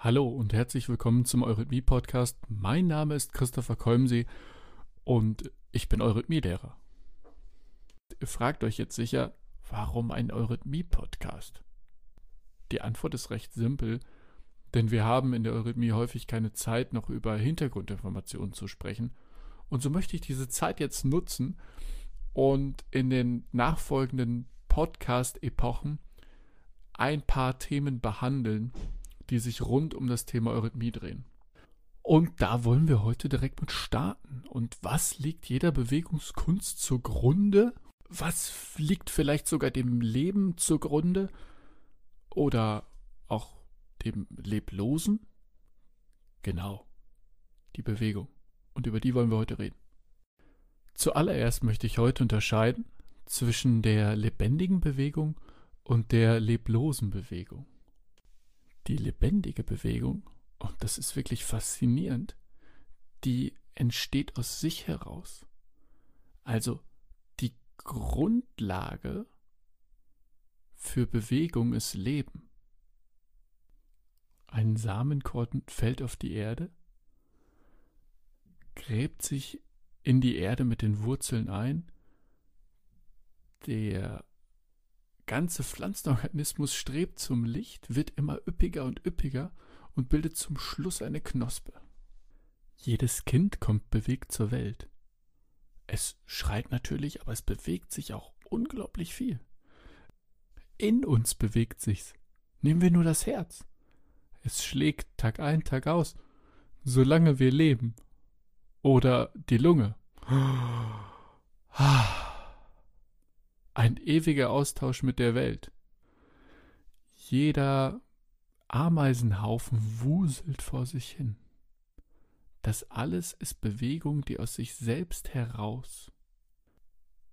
Hallo und herzlich willkommen zum Eurythmie-Podcast. Mein Name ist Christopher Kolmsee und ich bin Eurythmie-Lehrer. Ihr fragt euch jetzt sicher, warum ein Eurythmie-Podcast? Die Antwort ist recht simpel, denn wir haben in der Eurythmie häufig keine Zeit, noch über Hintergrundinformationen zu sprechen. Und so möchte ich diese Zeit jetzt nutzen und in den nachfolgenden Podcast-Epochen ein paar Themen behandeln, die sich rund um das Thema Eurythmie drehen. Und da wollen wir heute direkt mit starten. Und was liegt jeder Bewegungskunst zugrunde? Was liegt vielleicht sogar dem Leben zugrunde? Oder auch dem Leblosen? Genau, die Bewegung. Und über die wollen wir heute reden. Zuallererst möchte ich heute unterscheiden zwischen der lebendigen Bewegung und der leblosen Bewegung die lebendige Bewegung, und das ist wirklich faszinierend, die entsteht aus sich heraus. Also die Grundlage für Bewegung ist Leben. Ein Samenkorn fällt auf die Erde, gräbt sich in die Erde mit den Wurzeln ein, der ganze Pflanzenorganismus strebt zum Licht, wird immer üppiger und üppiger und bildet zum Schluss eine Knospe. Jedes Kind kommt bewegt zur Welt. Es schreit natürlich, aber es bewegt sich auch unglaublich viel. In uns bewegt sich's. Nehmen wir nur das Herz. Es schlägt Tag ein, Tag aus, solange wir leben. Oder die Lunge. Ah ein ewiger Austausch mit der Welt. Jeder Ameisenhaufen wuselt vor sich hin. Das alles ist Bewegung, die aus sich selbst heraus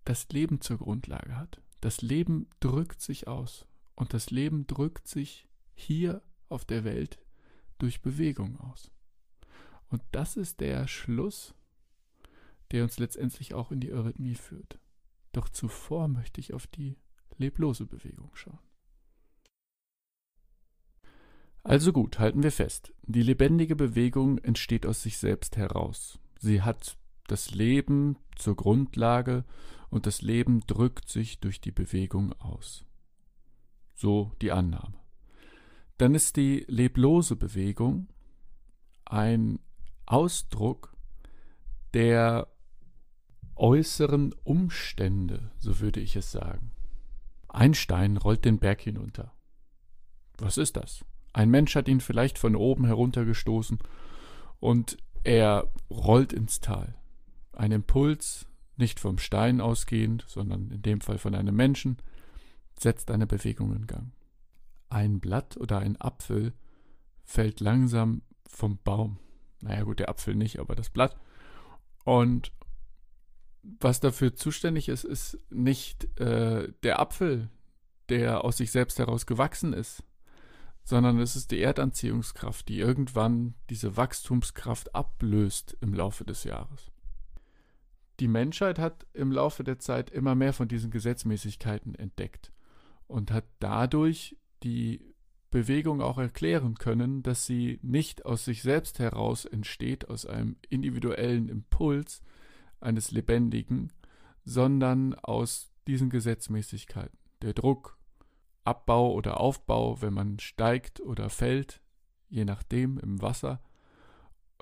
das Leben zur Grundlage hat. Das Leben drückt sich aus und das Leben drückt sich hier auf der Welt durch Bewegung aus. Und das ist der Schluss, der uns letztendlich auch in die Eurythmie führt. Doch zuvor möchte ich auf die leblose Bewegung schauen. Also gut, halten wir fest. Die lebendige Bewegung entsteht aus sich selbst heraus. Sie hat das Leben zur Grundlage und das Leben drückt sich durch die Bewegung aus. So die Annahme. Dann ist die leblose Bewegung ein Ausdruck der äußeren Umstände, so würde ich es sagen. Ein Stein rollt den Berg hinunter. Was ist das? Ein Mensch hat ihn vielleicht von oben heruntergestoßen und er rollt ins Tal. Ein Impuls, nicht vom Stein ausgehend, sondern in dem Fall von einem Menschen, setzt eine Bewegung in Gang. Ein Blatt oder ein Apfel fällt langsam vom Baum. Naja gut, der Apfel nicht, aber das Blatt. Und was dafür zuständig ist, ist nicht äh, der Apfel, der aus sich selbst heraus gewachsen ist, sondern es ist die Erdanziehungskraft, die irgendwann diese Wachstumskraft ablöst im Laufe des Jahres. Die Menschheit hat im Laufe der Zeit immer mehr von diesen Gesetzmäßigkeiten entdeckt und hat dadurch die Bewegung auch erklären können, dass sie nicht aus sich selbst heraus entsteht, aus einem individuellen Impuls, eines Lebendigen, sondern aus diesen Gesetzmäßigkeiten. Der Druck, Abbau oder Aufbau, wenn man steigt oder fällt, je nachdem im Wasser,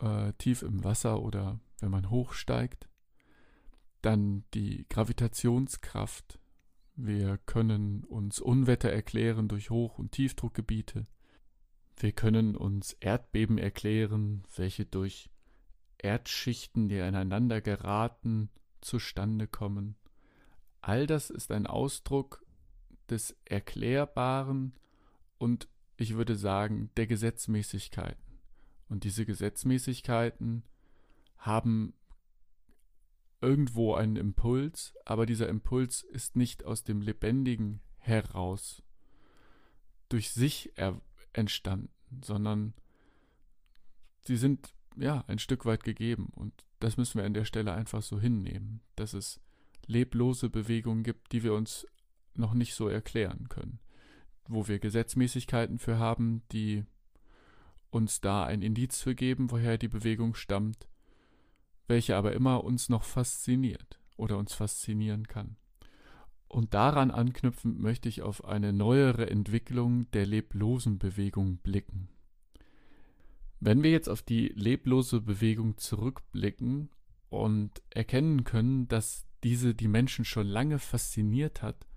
äh, tief im Wasser oder wenn man hochsteigt. Dann die Gravitationskraft. Wir können uns Unwetter erklären durch Hoch- und Tiefdruckgebiete. Wir können uns Erdbeben erklären, welche durch Erdschichten, die aneinander geraten, zustande kommen. All das ist ein Ausdruck des Erklärbaren und ich würde sagen der Gesetzmäßigkeiten. Und diese Gesetzmäßigkeiten haben irgendwo einen Impuls, aber dieser Impuls ist nicht aus dem Lebendigen heraus durch sich entstanden, sondern sie sind ja, ein Stück weit gegeben. Und das müssen wir an der Stelle einfach so hinnehmen, dass es leblose Bewegungen gibt, die wir uns noch nicht so erklären können. Wo wir Gesetzmäßigkeiten für haben, die uns da ein Indiz für geben, woher die Bewegung stammt, welche aber immer uns noch fasziniert oder uns faszinieren kann. Und daran anknüpfend möchte ich auf eine neuere Entwicklung der leblosen Bewegung blicken. Wenn wir jetzt auf die leblose Bewegung zurückblicken und erkennen können, dass diese die Menschen schon lange fasziniert hat,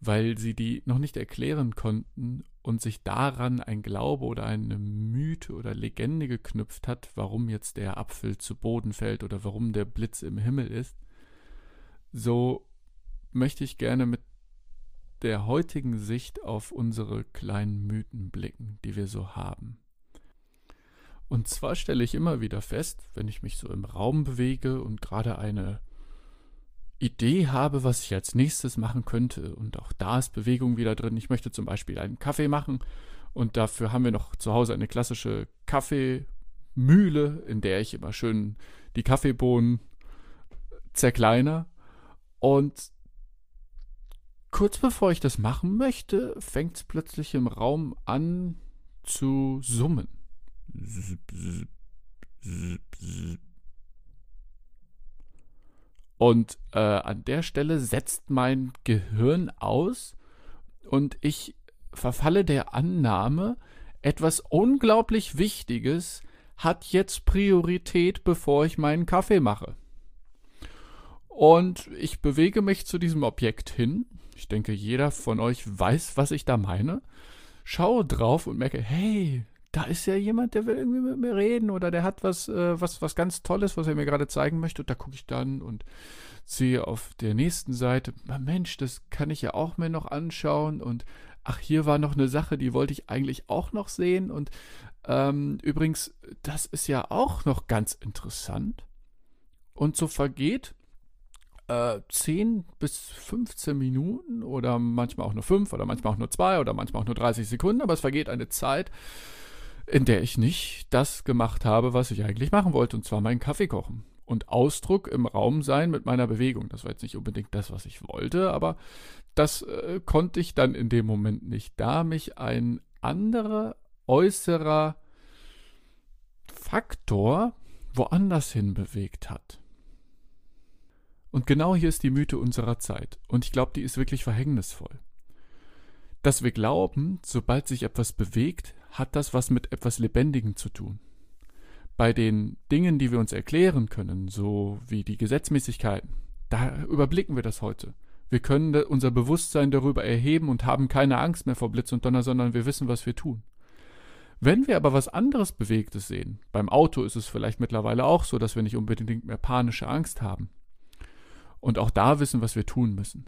weil sie die noch nicht erklären konnten und sich daran ein Glaube oder eine Mythe oder Legende geknüpft hat, warum jetzt der Apfel zu Boden fällt oder warum der Blitz im Himmel ist, so möchte ich gerne mit der heutigen Sicht auf unsere kleinen Mythen blicken, die wir so haben. Und zwar stelle ich immer wieder fest, wenn ich mich so im Raum bewege und gerade eine Idee habe, was ich als nächstes machen könnte. Und auch da ist Bewegung wieder drin. Ich möchte zum Beispiel einen Kaffee machen und dafür haben wir noch zu Hause eine klassische Kaffeemühle, in der ich immer schön die Kaffeebohnen zerkleiner. Und kurz bevor ich das machen möchte, fängt es plötzlich im Raum an zu summen. Und äh, an der Stelle setzt mein Gehirn aus und ich verfalle der Annahme, etwas unglaublich Wichtiges hat jetzt Priorität, bevor ich meinen Kaffee mache. Und ich bewege mich zu diesem Objekt hin. Ich denke, jeder von euch weiß, was ich da meine. Schaue drauf und merke, hey, da ist ja jemand, der will irgendwie mit mir reden oder der hat was, äh, was, was ganz Tolles, was er mir gerade zeigen möchte. Und da gucke ich dann und sehe auf der nächsten Seite, Mensch, das kann ich ja auch mir noch anschauen. Und ach, hier war noch eine Sache, die wollte ich eigentlich auch noch sehen. Und ähm, übrigens, das ist ja auch noch ganz interessant. Und so vergeht äh, 10 bis 15 Minuten oder manchmal auch nur 5 oder manchmal auch nur 2 oder manchmal auch nur 30 Sekunden, aber es vergeht eine Zeit, in der ich nicht das gemacht habe, was ich eigentlich machen wollte, und zwar meinen Kaffee kochen. Und Ausdruck im Raum sein mit meiner Bewegung. Das war jetzt nicht unbedingt das, was ich wollte, aber das äh, konnte ich dann in dem Moment nicht, da mich ein anderer äußerer Faktor woanders hin bewegt hat. Und genau hier ist die Mythe unserer Zeit. Und ich glaube, die ist wirklich verhängnisvoll. Dass wir glauben, sobald sich etwas bewegt, hat das was mit etwas Lebendigem zu tun. Bei den Dingen, die wir uns erklären können, so wie die Gesetzmäßigkeiten, da überblicken wir das heute. Wir können unser Bewusstsein darüber erheben und haben keine Angst mehr vor Blitz und Donner, sondern wir wissen, was wir tun. Wenn wir aber was anderes Bewegtes sehen, beim Auto ist es vielleicht mittlerweile auch so, dass wir nicht unbedingt mehr panische Angst haben. Und auch da wissen, was wir tun müssen.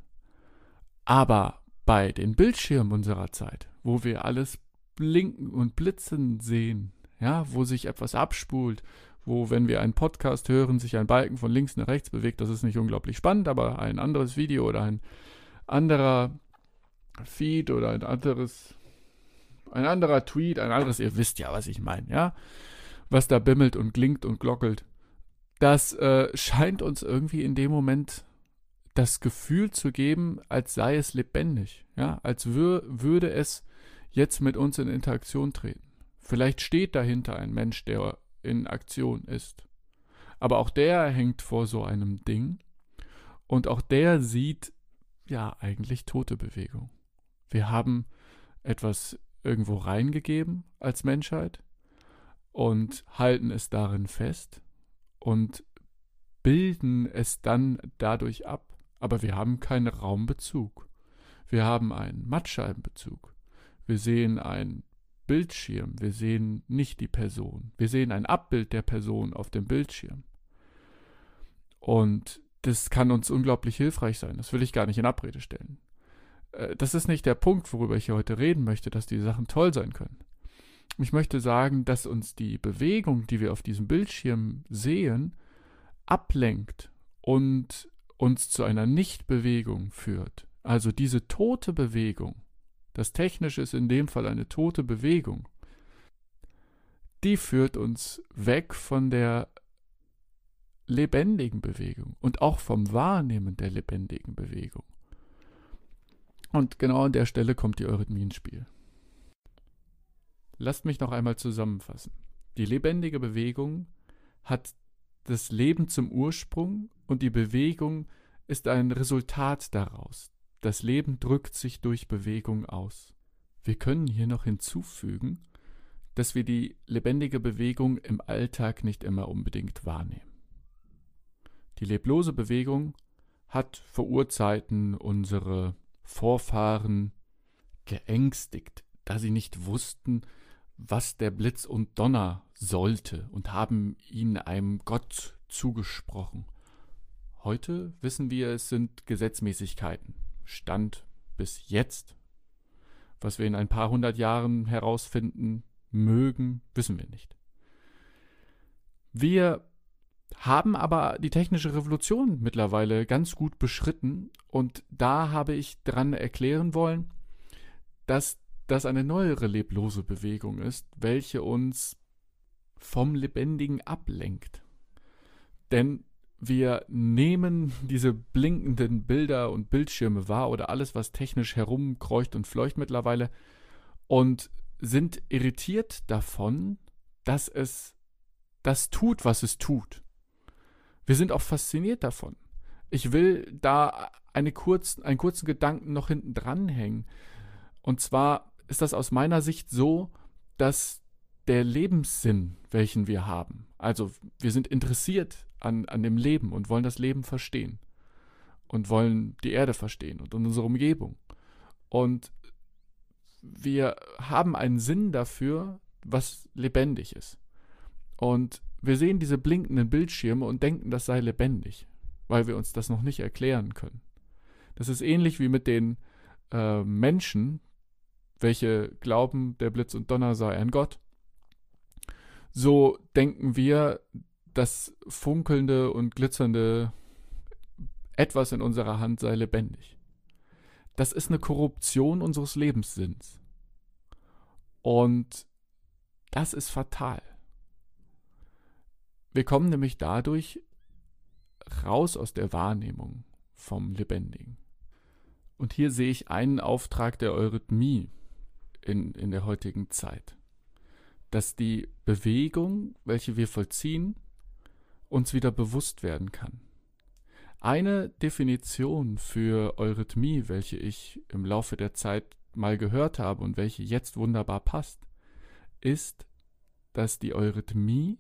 Aber bei den Bildschirmen unserer Zeit, wo wir alles blinken und blitzen sehen, ja, wo sich etwas abspult, wo, wenn wir einen Podcast hören, sich ein Balken von links nach rechts bewegt. Das ist nicht unglaublich spannend, aber ein anderes Video oder ein anderer Feed oder ein anderes, ein anderer Tweet, ein anderes, ihr wisst ja, was ich meine, ja, was da bimmelt und klingt und glockelt. Das äh, scheint uns irgendwie in dem Moment das Gefühl zu geben, als sei es lebendig, ja, als wür würde es jetzt mit uns in Interaktion treten. Vielleicht steht dahinter ein Mensch, der in Aktion ist. Aber auch der hängt vor so einem Ding und auch der sieht ja eigentlich tote Bewegung. Wir haben etwas irgendwo reingegeben als Menschheit und halten es darin fest und bilden es dann dadurch ab, aber wir haben keinen Raumbezug. Wir haben einen Mattscheibenbezug. Wir sehen einen Bildschirm, wir sehen nicht die Person. Wir sehen ein Abbild der Person auf dem Bildschirm. Und das kann uns unglaublich hilfreich sein. Das will ich gar nicht in Abrede stellen. Äh, das ist nicht der Punkt, worüber ich hier heute reden möchte, dass die Sachen toll sein können. Ich möchte sagen, dass uns die Bewegung, die wir auf diesem Bildschirm sehen, ablenkt und uns zu einer Nichtbewegung führt. Also diese tote Bewegung, das Technische ist in dem Fall eine tote Bewegung. Die führt uns weg von der lebendigen Bewegung und auch vom Wahrnehmen der lebendigen Bewegung. Und genau an der Stelle kommt die Eurythmie ins Spiel. Lasst mich noch einmal zusammenfassen. Die lebendige Bewegung hat das Leben zum Ursprung und die Bewegung ist ein Resultat daraus. Das Leben drückt sich durch Bewegung aus. Wir können hier noch hinzufügen, dass wir die lebendige Bewegung im Alltag nicht immer unbedingt wahrnehmen. Die leblose Bewegung hat vor Urzeiten unsere Vorfahren geängstigt, da sie nicht wussten, was der Blitz und Donner sollte und haben ihnen einem Gott zugesprochen. Heute wissen wir, es sind Gesetzmäßigkeiten. Stand bis jetzt. Was wir in ein paar hundert Jahren herausfinden mögen, wissen wir nicht. Wir haben aber die technische Revolution mittlerweile ganz gut beschritten und da habe ich dran erklären wollen, dass das eine neuere leblose Bewegung ist, welche uns vom Lebendigen ablenkt. Denn wir nehmen diese blinkenden Bilder und Bildschirme wahr oder alles, was technisch herumkreucht und fleucht mittlerweile und sind irritiert davon, dass es das tut, was es tut. Wir sind auch fasziniert davon. Ich will da eine kurz, einen kurzen Gedanken noch hinten dranhängen. Und zwar ist das aus meiner Sicht so, dass der Lebenssinn, welchen wir haben, also wir sind interessiert an, an dem Leben und wollen das Leben verstehen und wollen die Erde verstehen und unsere Umgebung. Und wir haben einen Sinn dafür, was lebendig ist. Und wir sehen diese blinkenden Bildschirme und denken, das sei lebendig, weil wir uns das noch nicht erklären können. Das ist ähnlich wie mit den äh, Menschen, welche glauben, der Blitz und Donner sei ein Gott. So denken wir, das funkelnde und glitzernde etwas in unserer Hand sei lebendig. Das ist eine Korruption unseres Lebenssinns. Und das ist fatal. Wir kommen nämlich dadurch raus aus der Wahrnehmung vom Lebendigen. Und hier sehe ich einen Auftrag der Eurythmie, in, in der heutigen Zeit. Dass die Bewegung, welche wir vollziehen, uns wieder bewusst werden kann. Eine Definition für Eurythmie, welche ich im Laufe der Zeit mal gehört habe und welche jetzt wunderbar passt, ist, dass die Eurythmie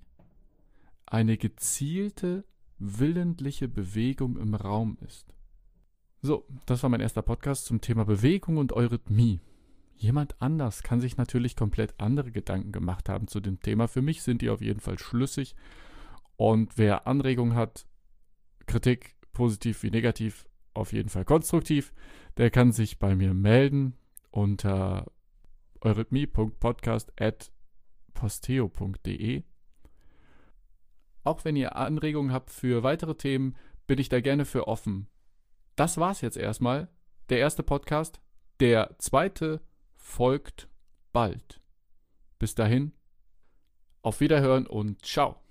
eine gezielte, willentliche Bewegung im Raum ist. So, das war mein erster Podcast zum Thema Bewegung und Eurythmie. Jemand anders kann sich natürlich komplett andere Gedanken gemacht haben zu dem Thema. Für mich sind die auf jeden Fall schlüssig. Und wer Anregungen hat, Kritik, positiv wie negativ, auf jeden Fall konstruktiv, der kann sich bei mir melden unter eurythmie.podcast.posteo.de. Auch wenn ihr Anregungen habt für weitere Themen, bin ich da gerne für offen. Das war's jetzt erstmal. Der erste Podcast. Der zweite folgt bald. Bis dahin, auf Wiederhören und ciao.